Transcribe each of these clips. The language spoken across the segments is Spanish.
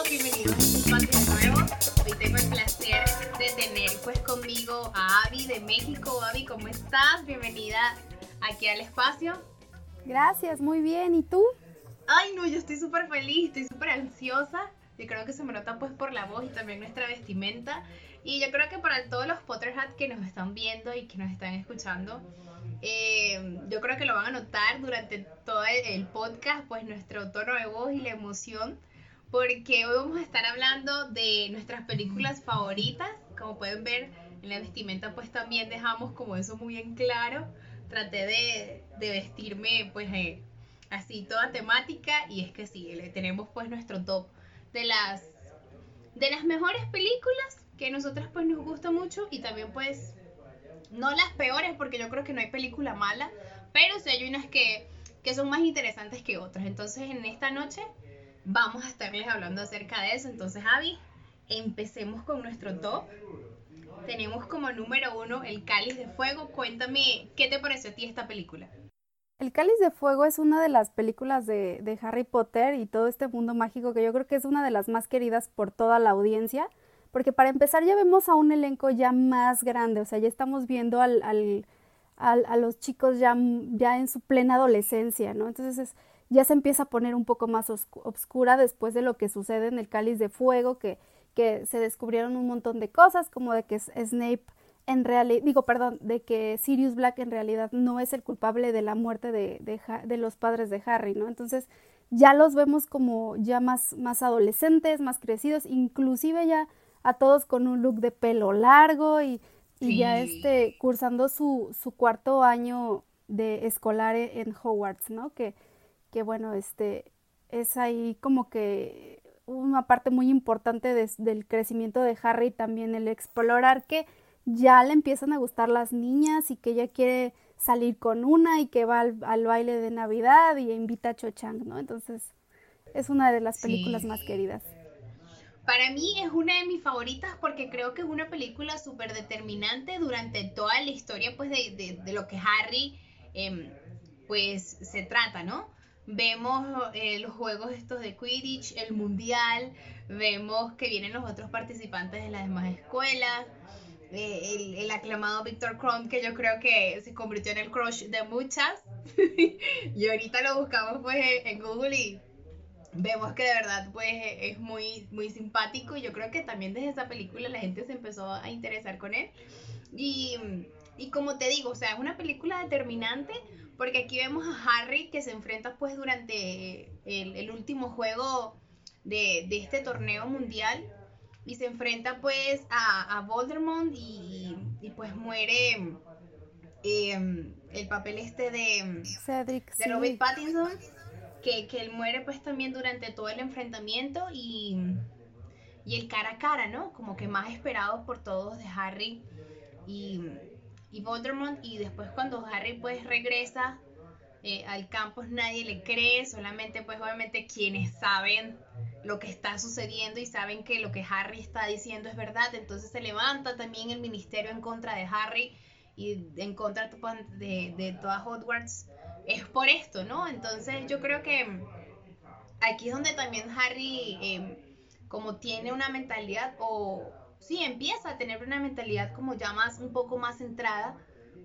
todos, bienvenidos a este espacio nuevo. Hoy tengo el placer de tener pues conmigo a Avi de México. Avi, ¿cómo estás? Bienvenida aquí al espacio. Gracias, muy bien. ¿Y tú? Ay, no, yo estoy súper feliz, estoy súper ansiosa. Yo creo que se me nota pues por la voz y también nuestra vestimenta. Y yo creo que para todos los Potterhead que nos están viendo y que nos están escuchando, eh, yo creo que lo van a notar durante todo el, podcast, pues nuestro tono de voz y la emoción, porque hoy vamos a estar hablando de nuestras películas favoritas. Como pueden ver en la vestimenta, pues también dejamos como eso muy en claro. Traté de, vestirme pues eh, así toda temática y es que sí, tenemos pues nuestro top de las de las mejores películas que nosotras pues nos gusta mucho y también pues no las peores porque yo creo que no hay película mala, pero sí hay unas que, que son más interesantes que otras. Entonces en esta noche vamos a estarles hablando acerca de eso. Entonces Avi, empecemos con nuestro top. Tenemos como número uno El Cáliz de Fuego. Cuéntame, ¿qué te pareció a ti esta película? El Cáliz de Fuego es una de las películas de, Harry Potter y todo este mundo mágico que yo creo que es una de las más queridas por toda la audiencia, porque para empezar ya vemos a un elenco ya más grande, o sea, ya estamos viendo a los chicos ya, ya en su plena adolescencia, ¿no? Entonces ya se empieza a poner un poco más oscura después de lo que sucede en el Cáliz de Fuego, que, que se descubrieron un montón de cosas, como de que Snape en realidad, digo, perdón, de que Sirius Black en realidad no es el culpable de la muerte de, de, de, los padres de Harry, ¿no? Entonces ya los vemos como ya más, más adolescentes, más crecidos, inclusive ya a todos con un look de pelo largo y, y ya este, cursando su, su cuarto año de escolar en Hogwarts, ¿no? Que, que bueno, este, es ahí como que una parte muy importante del crecimiento de Harry también el explorar que ya le empiezan a gustar las niñas y que ella quiere salir con una y que va al, baile de Navidad y invita a Cho Chang, ¿no? Entonces, es una de las películas más queridas. Para mí es una de mis favoritas porque creo que es una película súper determinante durante toda la historia pues de, lo que Harry em, pues se trata, ¿no? Vemos eh, los juegos estos de Quidditch, el mundial, vemos que vienen los otros participantes de las demás escuelas, el, el, aclamado Victor Crumb, que yo creo que se convirtió en el crush de muchas. y ahorita lo buscamos pues en Google y vemos que de verdad pues es muy, muy simpático. Y yo creo que también desde esa película la gente se empezó a interesar con él. Y, y como te digo, o sea, es una película determinante porque aquí vemos a Harry que se enfrenta pues durante el, el último juego de, de este torneo mundial y se enfrenta pues a, a Voldemort y, y, pues muere em, el papel este de, Cedric, de Robert Pattinson, que, que, él muere pues también durante todo el enfrentamiento y, y el cara a cara, ¿no? Como que más esperado por todos de Harry y, y Voldemort y después cuando Harry pues regresa eh, al campus nadie le cree, solamente pues obviamente quienes saben lo que está sucediendo y saben que lo que Harry está diciendo es verdad, entonces se levanta también el ministerio en contra de Harry y en contra de, de toda Hogwarts, es por esto, ¿no? Entonces yo creo que aquí es donde también Harry em, como tiene una mentalidad o sí empieza a tener una mentalidad como ya más un poco más centrada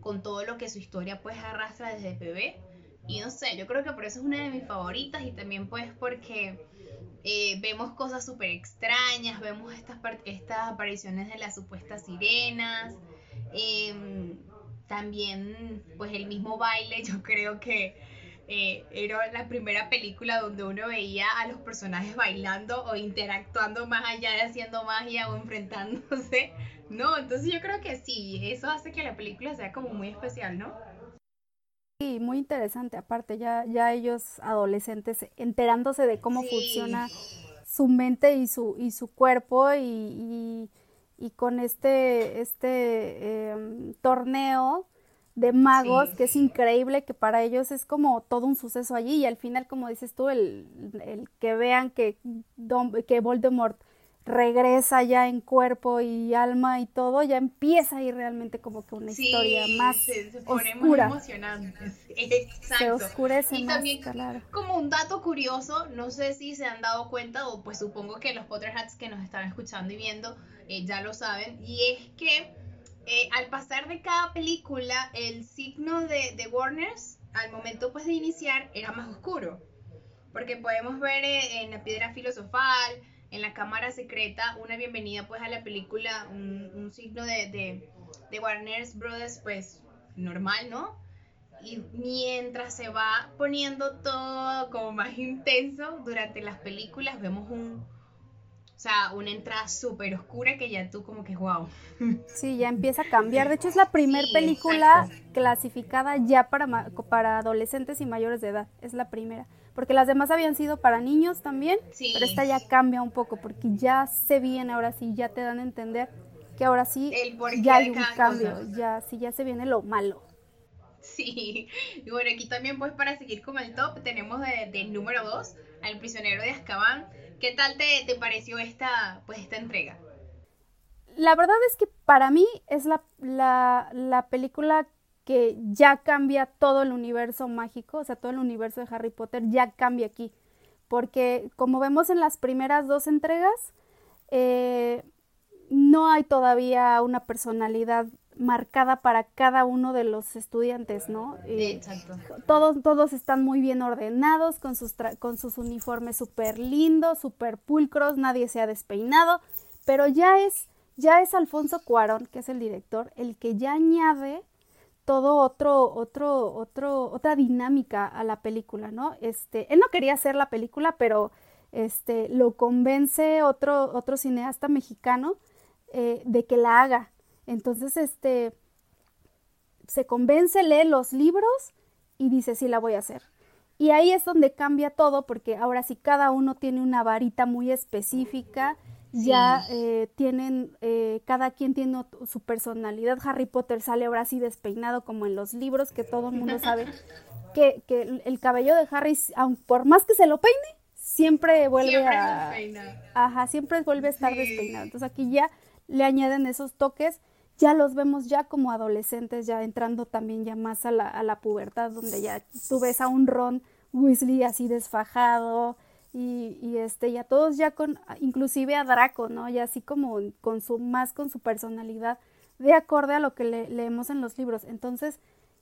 con todo lo que su historia pues arrastra desde bebé. Y no sé, yo creo que por eso es una de mis favoritas y también pues porque eh, vemos cosas súper extrañas, vemos estas, estas apariciones de las supuestas sirenas, em, también pues el mismo baile, yo creo que eh, era la primera película donde uno veía a los personajes bailando o interactuando más allá de haciendo magia o enfrentándose, ¿no? Entonces yo creo que sí, eso hace que la película sea como muy especial, ¿no? Sí, muy interesante. Aparte, ya, ya ellos adolescentes enterándose de cómo funciona su mente y su, y su cuerpo y, y, con este, este em, torneo de magos que es increíble, que para ellos es como todo un suceso allí y al final, como dices tú, el, el que vean que, que Voldemort regresa ya en cuerpo y alma y todo, ya empieza ahí realmente como que una historia más se, se oscura. Más emocionante. Exacto. Se oscurece y más, también, claro. como un dato curioso, no sé si se han dado cuenta, o pues supongo que los Potterheads que nos están escuchando y viendo eh, ya lo saben, y es que eh, al pasar de cada película, el signo de, de Warners, al momento pues de iniciar, era más oscuro. Porque podemos ver eh, en la piedra filosofal, en la cámara secreta, una bienvenida pues a la película, un, signo de, de, de Warner's Brothers pues normal, ¿no? Y mientras se va poniendo todo como más intenso durante las películas, vemos un, sea, una entrada súper oscura que ya tú como que, wow. Sí, ya empieza a cambiar. De hecho, es la primera Sí, película exacto. clasificada ya para, para adolescentes y mayores de edad. Es la primera. Porque las demás habían sido para niños también, Sí. pero esta ya cambia un poco porque ya se viene ahora sí, ya te dan a entender que ahora sí ya hay un cambio, cosa. ya sí ya se viene lo malo. Sí, y bueno, aquí también pues para seguir con el top tenemos de, de número 2 al prisionero de Azkaban. ¿Qué tal te, te pareció esta, pues, esta entrega? La verdad es que para mí es la, la, la película que ya cambia todo el universo mágico, o sea, todo el universo de Harry Potter ya cambia aquí. Porque como vemos en las primeras dos entregas, eh, no hay todavía una personalidad marcada para cada uno de los estudiantes, ¿no? Eh, Exacto. todos, todos están muy bien ordenados, con sus, tra- con sus uniformes súper lindos, súper pulcros, nadie se ha despeinado, pero ya es, ya es Alfonso Cuarón, que es el director, el que ya añade todo otro, otro, otro, otra dinámica a la película, ¿no? Este, él no quería hacer la película, pero este, lo convence otro, otro cineasta mexicano eh, de que la haga. Entonces, este, se convence, lee los libros y dice, sí, la voy a hacer. Y ahí es donde cambia todo, porque ahora sí cada uno tiene una varita muy específica, ya eh, tienen, eh, cada quien tiene su personalidad. Harry Potter sale ahora sí despeinado como en los libros, que todo el mundo sabe que, que el el cabello de Harry, aun por más que se lo peine, siempre vuelve Siempre a... Ajá, siempre vuelve a estar Sí. despeinado. Entonces aquí ya le añaden esos toques, ya los vemos ya como adolescentes, ya entrando también ya más a la, a la pubertad, donde ya tú ves a un Ron Weasley así desfajado y, y este, ya todos ya con, inclusive a Draco, ¿no? Ya así como con su, más con su personalidad, de acorde a lo que le- leemos en los libros. Entonces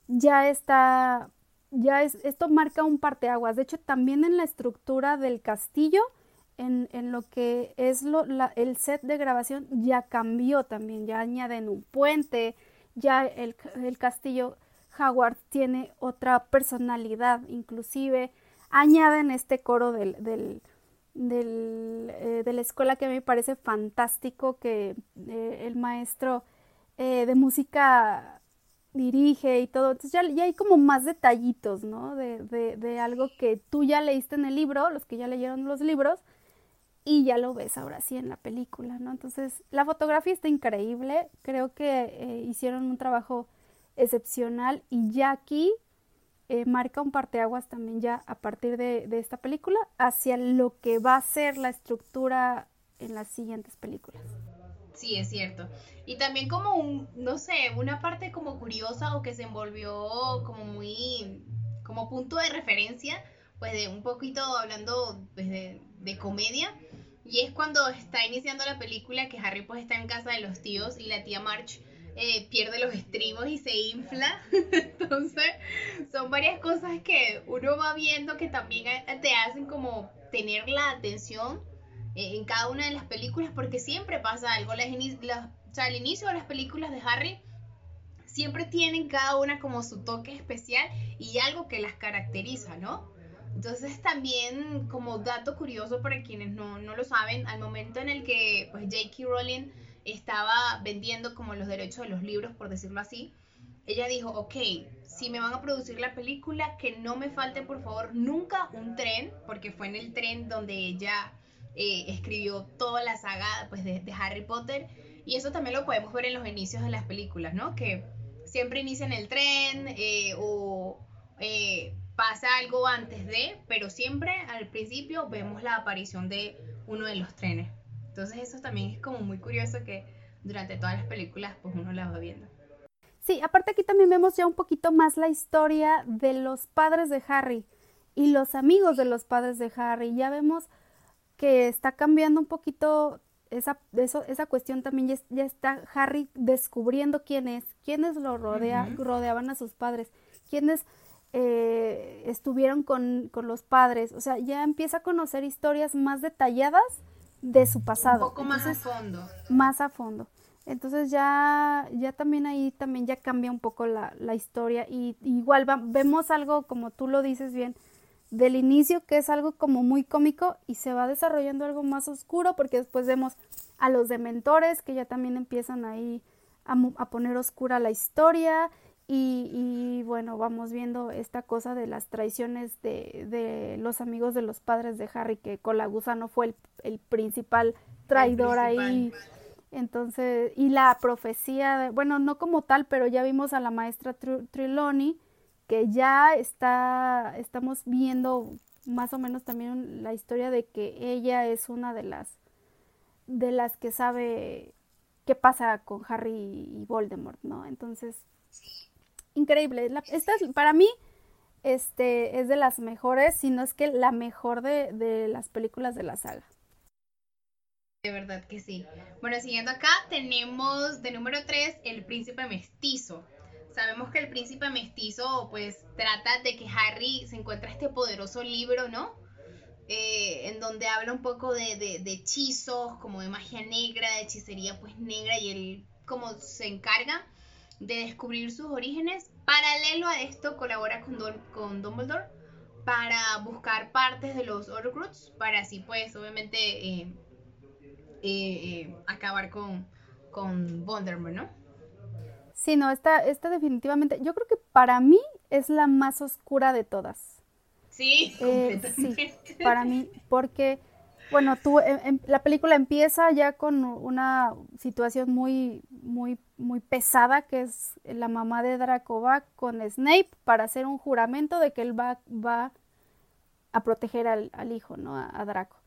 ya está, ya es, esto marca un parteaguas. De hecho, también en la estructura del castillo, en, en lo que es lo, la- el set de grabación, ya cambió también, ya añaden un puente, ya el, el castillo Howard tiene otra personalidad, inclusive añaden este coro del, del, del, eh, de la escuela que a mí me parece fantástico que eh, el maestro eh, de música dirige y todo. Entonces ya, ya hay como más detallitos, ¿no? De, de, de algo que tú ya leíste en el libro, los que ya leyeron los libros, y ya lo ves ahora sí en la película, ¿no? Entonces la fotografía está increíble, creo que eh, hicieron un trabajo excepcional y ya aquí eh, marca un parteaguas también ya a partir de, de esta película hacia lo que va a ser la estructura en las siguientes películas. Sí, es cierto. Y también como un, no sé, una parte como curiosa o que se envolvió como muy, como punto de referencia, pues de un poquito hablando pues, de, de comedia. Y es cuando está iniciando la película que Harry pues está en casa de los tíos y la tía March eh, pierde los estribos y se infla. Entonces, son varias cosas que uno va viendo que también eh, te hacen como tener la atención eh, en cada una de las películas porque siempre pasa algo. Las las- o sea, al inicio de las películas de Harry siempre tienen cada una como su toque especial y algo que las caracteriza, ¿no? Entonces también como dato curioso para quienes no, no lo saben, al momento en el que pues J.K. Rowling estaba vendiendo como los derechos de los libros, por decirlo así, ella dijo, ok, si me van a producir la película, que no me falte por favor nunca un tren, porque fue en el tren donde ella eh, escribió toda la saga pues, de, Harry Potter, y eso también lo podemos ver en los inicios de las películas, ¿no? Que siempre inicia en el tren eh, o eh, pasa algo antes de, pero siempre al principio vemos la aparición de uno de los trenes. Entonces eso también es como muy curioso que durante todas las películas pues uno la va viendo. Sí, aparte aquí también vemos ya un poquito más la historia de los padres de Harry y los amigos de los padres de Harry. Ya vemos que está cambiando un poquito esa, eso, esa cuestión también ya, está Harry descubriendo quién es, quiénes lo rodea, rodeaban a sus padres, quiénes eh, estuvieron con, con, los padres, o sea, ya empieza a conocer historias más detalladas de su pasado. Un poco más a fondo. Más a fondo. Entonces ya, ya también ahí también ya cambia un poco la, la historia y, igual vemos algo como tú lo dices bien, del inicio que es algo como muy cómico y se va desarrollando algo más oscuro porque después vemos a los dementores que ya también empiezan ahí a, poner oscura la historia y, bueno, vamos viendo esta cosa de las traiciones de, de, los amigos de los padres de Harry, que Colagusano fue el, el principal traidor ahí. Entonces, y la profecía, bueno, no como tal, pero ya vimos a la maestra Triloni, que ya está, estamos viendo más o menos también la historia de que ella es una de las, de las que sabe qué pasa con Harry y Voldemort, ¿no? Entonces, increíble. esta para mí, este, es de las mejores, si no es que la mejor de, de las películas de la saga. De verdad que sí. Bueno, siguiendo acá, tenemos de número 3 el príncipe mestizo. Sabemos que el príncipe mestizo pues trata de que Harry se encuentra este poderoso libro, ¿no? Eh, en donde habla un poco de, de, hechizos, como de magia negra, de hechicería pues negra y él como se encarga de descubrir sus orígenes. Paralelo a esto colabora con, con Dumbledore para buscar partes de los Horcrux para así pues obviamente eh, eh, acabar con, con Voldemort, ¿no? Sí, no, esta, esta definitivamente, yo creo que para mí es la más oscura de todas. Sí, eh, sí, para mí, porque, bueno, tú, em, em, la película empieza ya con una situación muy, muy, muy pesada, que es la mamá de Draco va con Snape para hacer un juramento de que él va, va a proteger al, hijo, ¿no? a Draco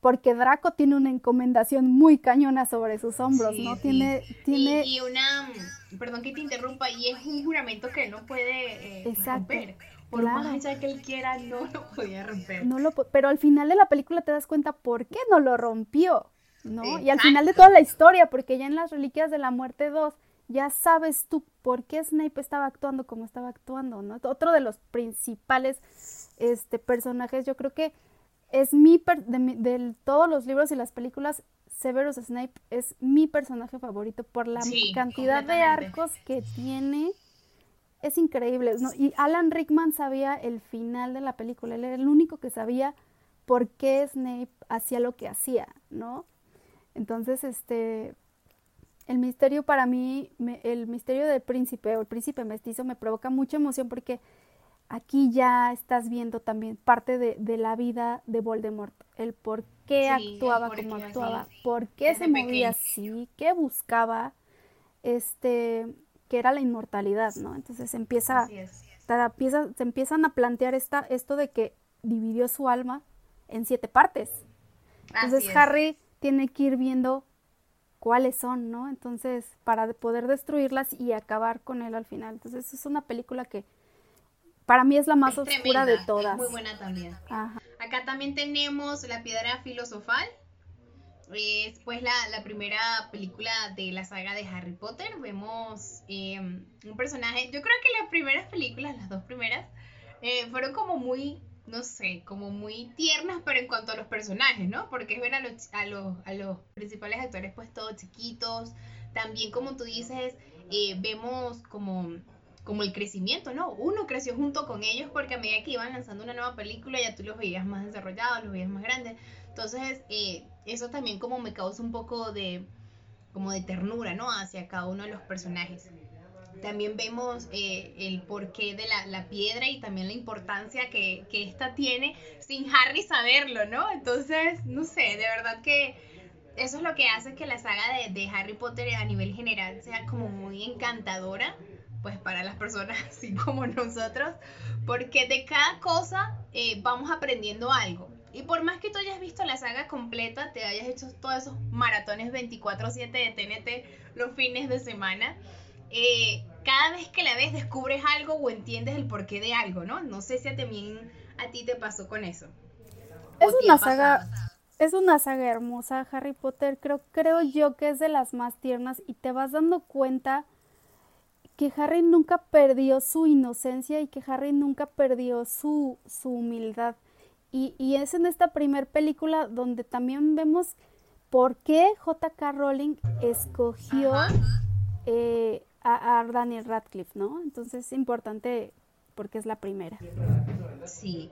porque Draco tiene una encomendación muy cañona sobre sus hombros, ¿no? Tiene, tiene... Y, una, perdón que te interrumpa, y es un juramento que él no puede eh, romper. Por más allá que él quiera, no lo podía romper. No lo, pero al final de la película te das cuenta por qué no lo rompió, ¿no? Y al final de toda la historia, porque ya en las Reliquias de la Muerte 2, ya sabes tú por qué Snape estaba actuando como estaba actuando, ¿no? Otro de los principales este, personajes, yo creo que es mi, de, todos los libros y las películas, Severus Snape es mi personaje favorito por la cantidad de arcos que tiene. Es increíble. Y Alan Rickman sabía el final de la película. Él era el único que sabía por qué Snape hacía lo que hacía, ¿no? Entonces, este, el misterio para mí, el misterio del príncipe o el príncipe mestizo me provoca mucha emoción porque aquí ya estás viendo también parte de, la vida de Voldemort, el por qué actuaba como actuaba, por qué se movía así, qué buscaba, este, que era la inmortalidad, ¿no? Entonces empieza, empieza, se empiezan a plantear esta, esto de que dividió su alma en siete partes. Entonces Harry tiene que ir viendo cuáles son, ¿no? Entonces, para poder destruirlas y acabar con él al final. Entonces, es una película que para mí es la más oscura de todas. muy buena también. Acá también tenemos La Piedra Filosofal. Es pues la, primera película de la saga de Harry Potter. Vemos em, un personaje, yo creo que las primeras películas, las dos primeras, eh, fueron como muy, no sé, como muy tiernas, pero en cuanto a los personajes, ¿no? Porque es ver a los, a los, a los principales actores pues todos chiquitos. También como tú dices, eh, vemos como como el crecimiento, ¿no? Uno creció junto con ellos porque a medida que iban lanzando una nueva película ya tú los veías más desarrollados, los veías más grandes. Entonces, eh, eso también como me causa un poco de, como de ternura, ¿no? Hacia cada uno de los personajes. También vemos eh, el porqué de la, piedra y también la importancia que, que esta tiene sin Harry saberlo, ¿no? Entonces, no sé, de verdad que eso es lo que hace que la saga de, de Harry Potter a nivel general sea como muy encantadora pues para las personas así como nosotros, porque de cada cosa eh, vamos aprendiendo algo. y por más que tú hayas visto la saga completa, te hayas hecho todos esos maratones 24/7 de TNT los fines de semana, eh, cada vez que la ves descubres algo o entiendes el porqué de algo, ¿no? No sé si también a ti te pasó con eso. Es una saga, es una saga hermosa, Harry Potter. Creo, creo yo que es de las más tiernas y te vas dando cuenta que Harry nunca perdió su inocencia y que Harry nunca perdió su, su humildad. Y, y, es en esta primer película donde también vemos por qué J.K. Rowling escogió eh, a, Daniel Radcliffe, ¿no? Entonces es importante porque es la primera. Sí.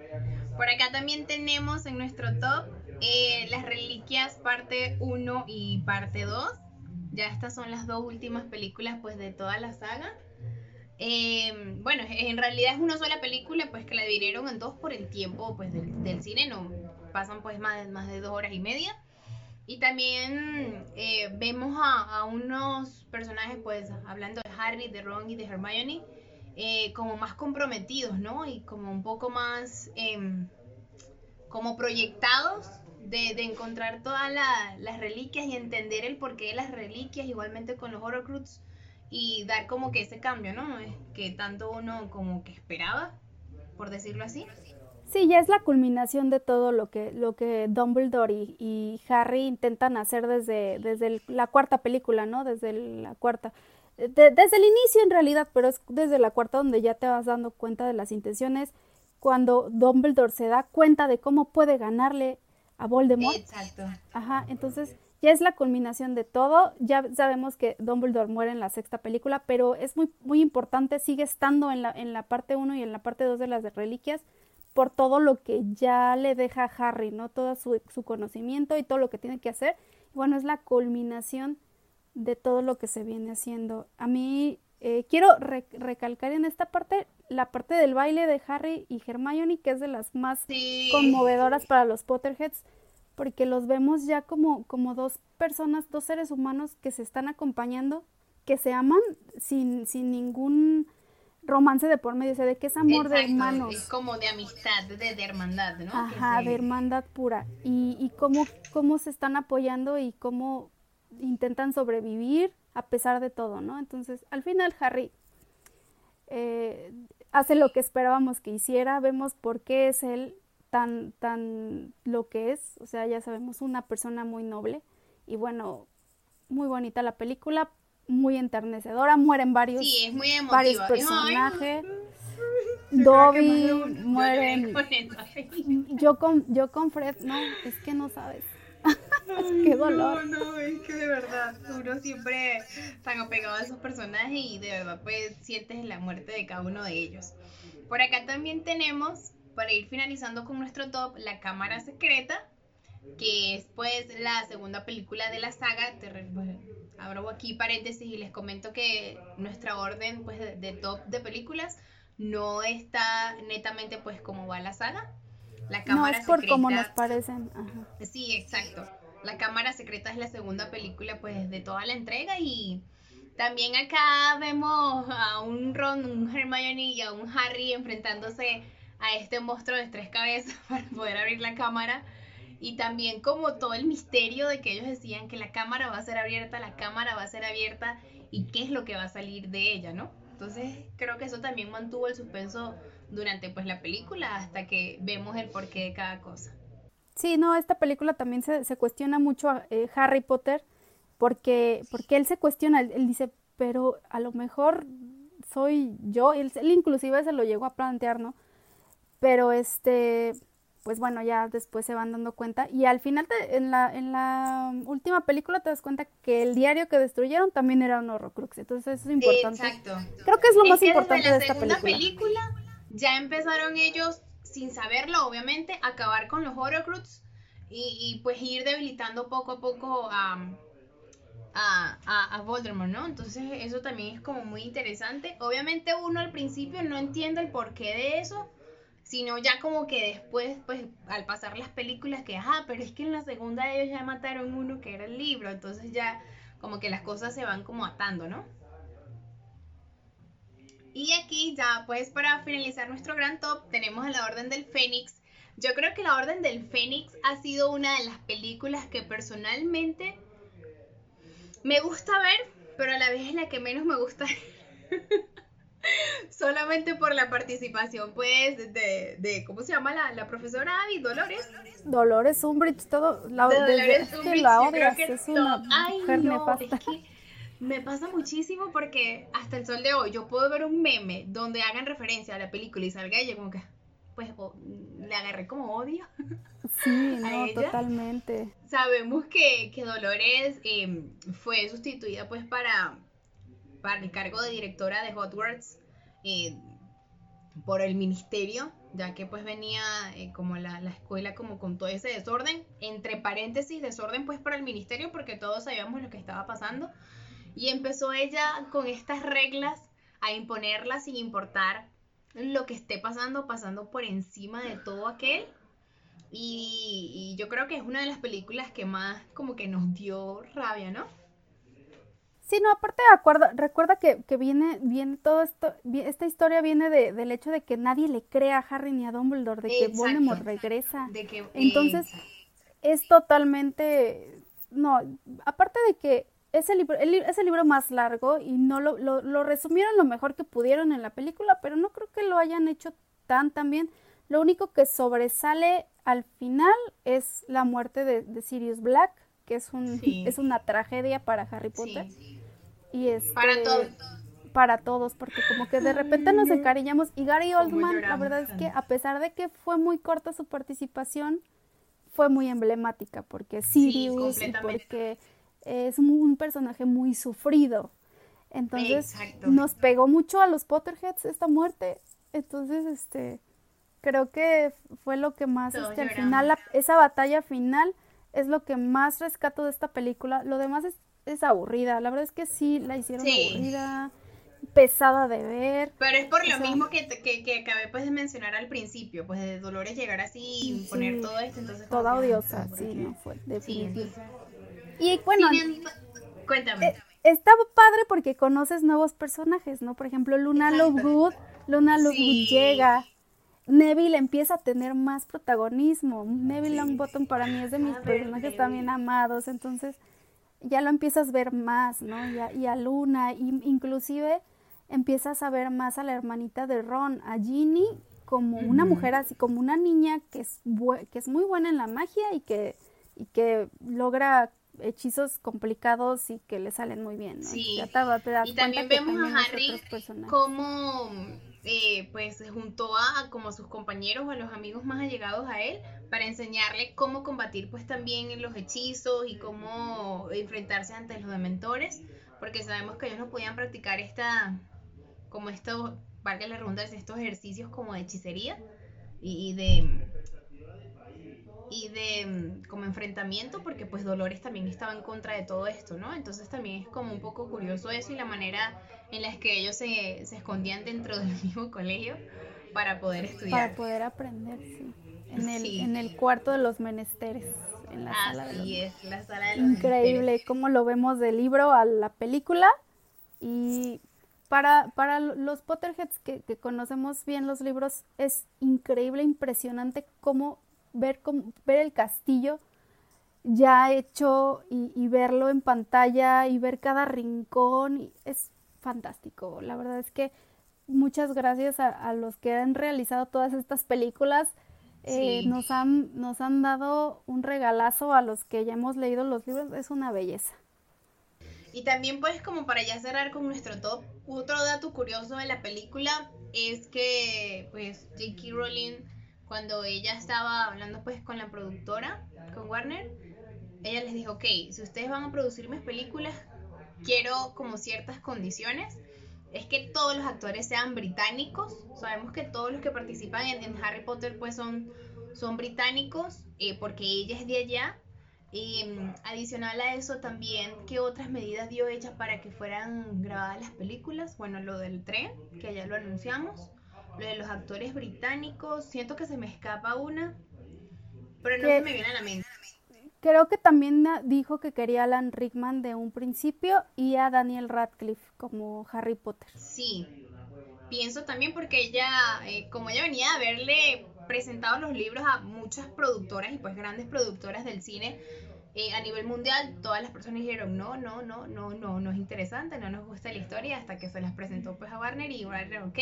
Por acá también tenemos en nuestro top eh, las reliquias parte 1 y parte 2. Ya estas son las dos últimas películas pues de toda la saga. Eh, bueno, en realidad es una sola película pues que la dividieron en dos por el tiempo pues del, cine, no pasan pues más, más de dos horas y media. Y también eh, vemos a, unos personajes, pues, hablando de Harry, de Ron y de Hermione, eh, como más comprometidos, ¿no? Y como un poco más, em, como proyectados de, encontrar todas las reliquias y entender el porqué de las reliquias, igualmente con los Horcrux, y dar como que ese cambio, ¿no? Que tanto uno como que esperaba, por decirlo así. Sí, ya es la culminación de todo lo que, lo que Dumbledore y, Harry intentan hacer desde, desde la cuarta película, ¿no? Desde la cuarta. desde el inicio en realidad, pero es desde la cuarta donde ya te vas dando cuenta de las intenciones, cuando Dumbledore se da cuenta de cómo puede ganarle a Voldemort. Exacto. Ajá, entonces ya es la culminación de todo. Ya sabemos que Dumbledore muere en la sexta película, pero es muy, muy importante, sigue estando en la, en la parte 1 y en la parte 2 de las reliquias por todo lo que ya le deja a Harry, ¿no? Todo su, conocimiento y todo lo que tiene que hacer. Bueno, es la culminación de todo lo que se viene haciendo. A mí eh, quiero recalcar en esta parte la parte del baile de Harry y Hermione, que es de las más conmovedoras para los Potterheads, porque los vemos ya como, como dos personas, dos seres humanos que se están acompañando, que se aman sin, sin ningún romance de por medio, o sea, de que es amor de hermanos. Es como de amistad, de, hermandad, ¿no? Ajá, de hermandad pura. Y, y cómo, cómo se están apoyando y cómo intentan sobrevivir a pesar de todo, ¿no? Entonces, al final Harry eh, hace lo que esperábamos que hiciera, vemos por qué es él tan, tan lo que es, o sea, ya sabemos, una persona muy noble y bueno, muy bonita la película, muy enternecedora, mueren varios, varios personajes. Dobby mueren. Yo con, yo con Fred, no, es que no sabes. Qué dolor. No, no, es que de verdad, uno siempre tan apegado a esos personajes y de verdad pues sientes la muerte de cada uno de ellos. Por acá también tenemos, para ir finalizando con nuestro top, La Cámara Secreta, que es pues la segunda película de la saga. Te, abro aquí paréntesis y les comento que nuestra orden pues de, top de películas no está netamente pues como va la saga. La cámara no, es por cómo nos parecen. Sí, exacto. La cámara secreta es la segunda película pues de toda la entrega y también acá vemos a un Ron, un Hermione y a un Harry enfrentándose a este monstruo de tres cabezas para poder abrir la cámara y también como todo el misterio de que ellos decían que la cámara va a ser abierta, la cámara va a ser abierta y qué es lo que va a salir de ella, ¿no? Entonces creo que eso también mantuvo el suspenso durante pues la película hasta que vemos el porqué de cada cosa. Sí, no, esta película también se, se cuestiona mucho a eh, Harry Potter porque, porque él se cuestiona, él, dice, pero a lo mejor soy yo, él, él inclusive se lo llegó a plantear, ¿no? Pero este, pues bueno, ya después se van dando cuenta. Y al final, en, la, en la última película, te das cuenta que el diario que destruyeron también era un horrocrux. Entonces, eso es importante. Exacto. Creo que es lo más importante de esta película. película. Ya empezaron ellos, sin saberlo, obviamente, acabar con los horrocrux y, pues ir debilitando poco a poco a. A, a, a, Voldemort, ¿no? Entonces eso también es como muy interesante. Obviamente uno al principio no entiende el porqué de eso, sino ya como que después, pues al pasar las películas, que, ah, pero es que en la segunda ellos ya mataron uno que era el libro, entonces ya como que las cosas se van como atando, ¿no? Y aquí ya, pues para finalizar nuestro gran top, tenemos a la Orden del Fénix, Yo creo que La Orden del Fénix ha sido una de las películas que personalmente me gusta ver, pero a la vez es la que menos me gusta. Solamente por la participación, pues, de, de ¿cómo se llama la, la profesora Abby? Dolores. Dolores Umbridge, todo. La, Dolores Umbridge, que la odias, que es una Ay, mujer no, Es que me pasa muchísimo porque hasta el sol de hoy yo puedo ver un meme donde hagan referencia a la película y salga ella como que, pues, le agarré como odio. Sí, no, totalmente. Sabemos que, que Dolores em, fue sustituida pues para, para el cargo de directora de Hogwarts eh, por el ministerio, ya que pues venía eh, como la, la, escuela como con todo ese desorden, entre paréntesis, desorden pues para el ministerio porque todos sabíamos lo que estaba pasando. Y empezó ella con estas reglas a imponerlas sin importar lo que esté pasando, pasando por encima de todo aquel. Y, yo creo que es una de las películas que más como que nos dio rabia, ¿no? Sí, no, aparte acuerda, recuerda que, viene, viene todo esto, esta historia viene de, del hecho de que nadie le cree a Harry ni a Dumbledore, de que Voldemort regresa. De que, Entonces, es totalmente, no, aparte de que ese libro, el, es el libro más largo y no lo, lo, lo, resumieron lo mejor que pudieron en la película, pero no creo que lo hayan hecho tan tan bien. Lo único que sobresale al final es la muerte de, Sirius Black, que es, un, es una tragedia para Harry Potter. Y es para este, todos. Para todos, porque como que de repente nos encariñamos. Y Gary Oldman, la verdad es que a pesar de que fue muy corta su participación, fue muy emblemática, porque Sirius y porque es un, personaje muy sufrido. Entonces nos pegó mucho a los Potterheads esta muerte. Entonces, este, creo que fue lo que más, este, al final, esa batalla final es lo que más rescato de esta película. Lo demás es, es aburrida. La verdad es que sí, la hicieron aburrida, pesada de ver. Pero es por lo mismo que, que, que, acabé pues de mencionar al principio, pues de Dolores llegar así y poner todo esto. Entonces, Toda odiosa, sí, no fue, definitivamente. Y bueno, cuéntame. Eh, está padre porque conoces nuevos personajes, ¿no? Por ejemplo, Luna Lovegood, Luna Lovegood llega Neville empieza a tener más protagonismo. Neville Longbottom para mí es de mis personajes también amados, entonces ya lo empiezas a ver más, ¿no? Y a, Luna, y inclusive empiezas a ver más a la hermanita de Ron, a Ginny, como una mujer así, como una niña que es, que es muy buena en la magia y que, y que logra hechizos complicados y que le salen muy bien, ¿no? Sí. y también vemos a Harry como eh, pues juntó a como sus compañeros o a los amigos más allegados a él para enseñarle cómo combatir pues también los hechizos y cómo enfrentarse ante los dementores, porque sabemos que ellos no podían practicar esta, como esto, valga la redundancia, estos ejercicios como de hechicería y, de y de como enfrentamiento porque pues Dolores también estaba en contra de todo esto, ¿no? Entonces también es como un poco curioso eso y la manera en las que ellos se, se escondían dentro del mismo colegio para poder estudiar. Para poder aprender, sí. En el, en el cuarto de los menesteres. En la sala de es, la sala de los Increíble cómo lo vemos del libro a la película. Y para, para los Potterheads que, que, conocemos bien los libros, es increíble, impresionante cómo ver, ver el castillo ya hecho y, y, verlo en pantalla y ver cada rincón. Es fantástico. La verdad es que muchas gracias a, los que han realizado todas estas películas. Eh, nos, han, nos han dado un regalazo a los que ya hemos leído los libros. Es una belleza. Y también pues como para ya cerrar con nuestro top, otro dato curioso de la película es que pues J.K. Rowling cuando ella estaba hablando pues con la productora, con Warner, ella les dijo, ok, si ustedes van a producir mis películas, quiero como ciertas condiciones. Es que todos los actores sean británicos. Sabemos que todos los que participan en, Harry Potter pues son, son británicos eh, porque ella es de allá. Y mm, adicional a eso también, ¿qué otras medidas dio ella para que fueran grabadas las películas? Bueno, lo del tren, que ya lo anunciamos. Lo de los actores británicos, siento que se me escapa una, pero no se me viene a la mente. Creo que también dijo que quería a Alan Rickman de un principio y a Daniel Radcliffe como Harry Potter. Sí, pienso también porque ella, eh, como ella venía a verle presentado los libros a muchas productoras y pues grandes productoras del cine eh, a nivel mundial, todas las personas dijeron, no, no, no, no, no, no es interesante, no nos gusta la historia, hasta que se las presentó pues a Warner y Warner, ok,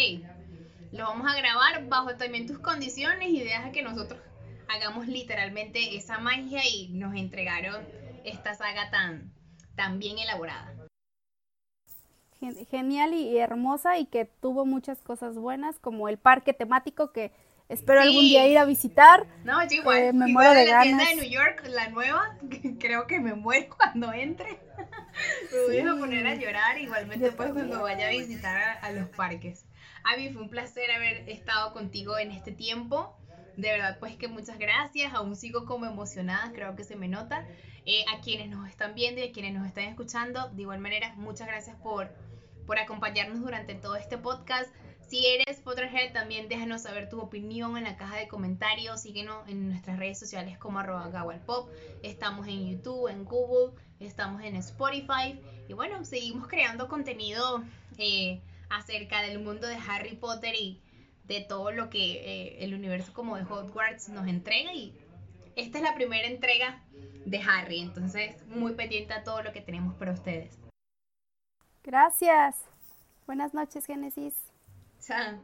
lo vamos a grabar bajo también tus condiciones y deja que nosotros hagamos literalmente esa magia y nos entregaron esta saga tan, tan bien elaborada. Genial y hermosa y que tuvo muchas cosas buenas, como el parque temático que espero algún día ir a visitar. No, yo igual, eh, me muero de la tienda de New York, la nueva, creo que me muero cuando entre. me voy a poner a llorar igualmente después cuando vaya a visitar a, los parques. Avi, fue un placer haber estado contigo en este tiempo. De verdad, pues que muchas gracias. Aún sigo como emocionada, creo que se me nota. Eh, a quienes nos están viendo y a quienes nos están escuchando, de igual manera, muchas gracias por, por acompañarnos durante todo este podcast. Si eres Potterhead, también déjanos saber tu opinión en la caja de comentarios. Síguenos en nuestras redes sociales como arroba Pop. Estamos en YouTube, en Google, estamos en Spotify. Y bueno, seguimos creando contenido eh, acerca del mundo de Harry Potter y de todo lo que eh, el universo como de Hogwarts nos entrega. Y esta es la primera entrega de Harry. Entonces, muy pendiente a todo lo que tenemos para ustedes. Gracias. Buenas noches, Génesis. 三。